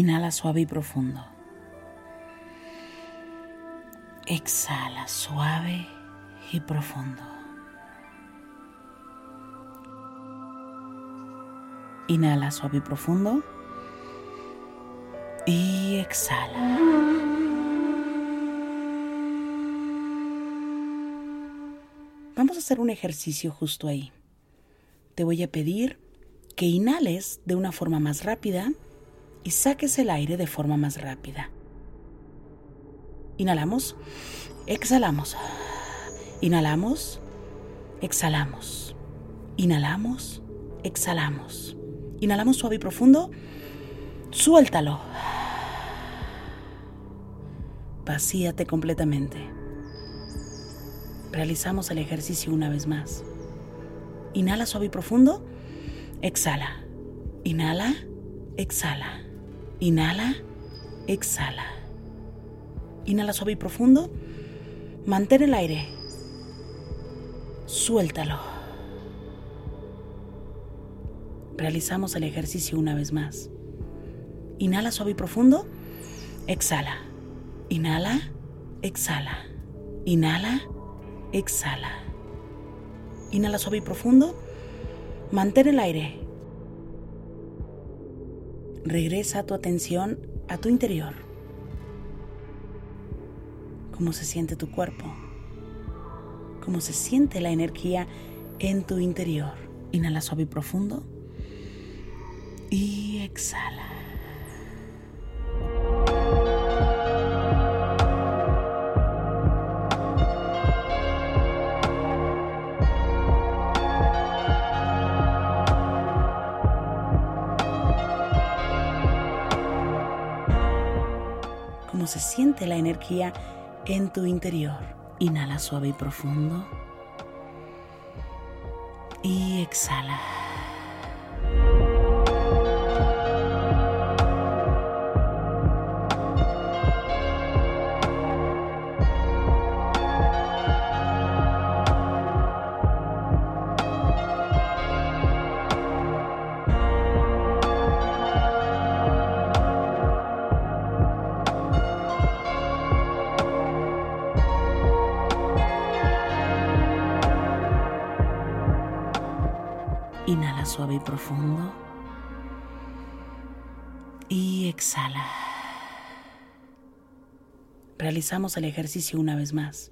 Inhala suave y profundo. Exhala suave y profundo. Inhala suave y profundo. Y exhala. Vamos a hacer un ejercicio justo ahí. Te voy a pedir que inhales de una forma más rápida y saques el aire de forma más rápida. Inhalamos, exhalamos. Inhalamos, exhalamos. Inhalamos, exhalamos. Inhalamos suave y profundo. Suéltalo. Vacíate completamente. Realizamos el ejercicio una vez más. Inhala suave y profundo. Exhala. Inhala, exhala. Inhala, exhala. Inhala suave y profundo. Mantén el aire. Suéltalo. Realizamos el ejercicio una vez más. Inhala suave y profundo. Exhala. Inhala, exhala. Inhala, exhala. Inhala suave y profundo. Mantén el aire. Regresa tu atención a tu interior. ¿Cómo se siente tu cuerpo? ¿Cómo se siente la energía en tu interior? Inhala suave y profundo. Y exhala. Se siente la energía en tu interior. Inhala suave y profundo. Y exhala. Suave y profundo. Y exhala. Realizamos el ejercicio una vez más.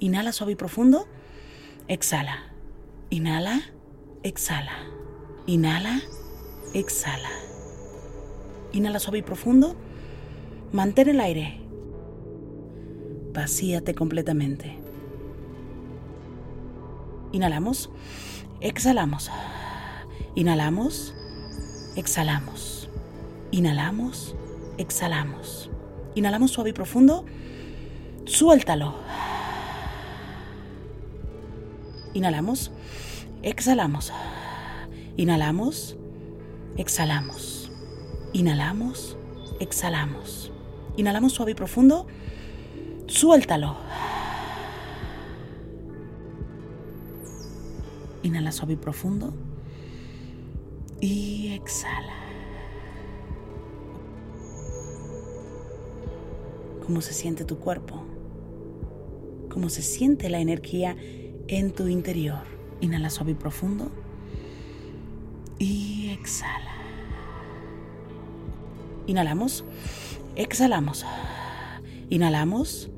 Inhala suave y profundo. exhala. Inhala, exhala. Inhala, exhala. Inhala suave y profundo. Mantén el aire. Vacíate completamente. Inhalamos, exhalamos. Inhalamos, exhalamos. Inhalamos, exhalamos. Inhalamos suave y profundo. Suéltalo. Inhalamos, exhalamos. Inhalamos, exhalamos. Inhalamos, exhalamos. Inhalamos suave y profundo. Suéltalo. Inhala suave y profundo. Y exhala. ¿Cómo se siente tu cuerpo? ¿Cómo se siente la energía en tu interior? Inhala suave y profundo. Y exhala. Inhalamos. Exhalamos. Inhalamos.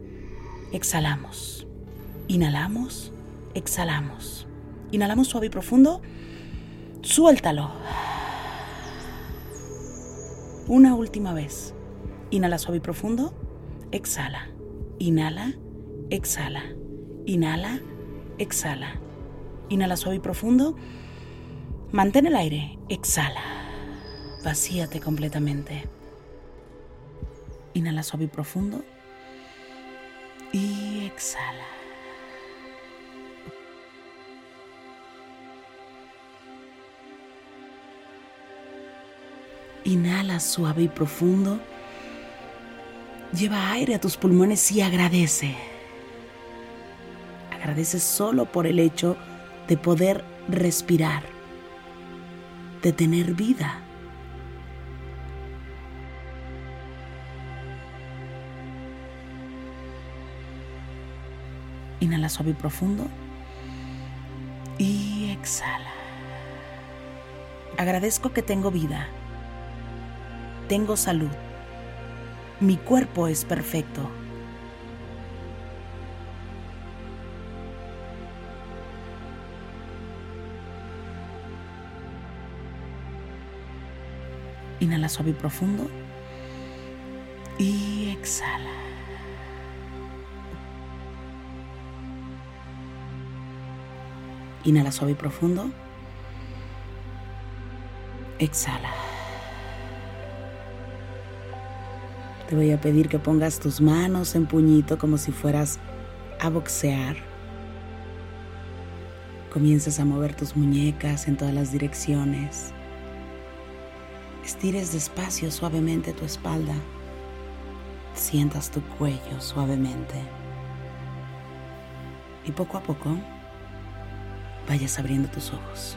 Exhalamos. Inhalamos. Exhalamos. Inhalamos suave y profundo. Suéltalo. Una última vez. Inhala suave y profundo. Exhala. Inhala. Exhala. Inhala. Exhala. Inhala suave y profundo. Mantén el aire. Exhala. Vacíate completamente. Inhala suave y profundo. Y exhala. Inhala suave y profundo. Lleva aire a tus pulmones y agradece. Agradece solo por el hecho de poder respirar, de tener vida. Inhala suave y profundo. Y exhala. Agradezco que tengo vida tengo salud. Mi cuerpo es perfecto. Inhala suave y profundo. Y exhala. Inhala suave y profundo. Exhala. Te voy a pedir que pongas tus manos en puñito como si fueras a boxear. Comiences a mover tus muñecas en todas las direcciones. Estires despacio suavemente tu espalda. Sientas tu cuello suavemente. Y poco a poco vayas abriendo tus ojos.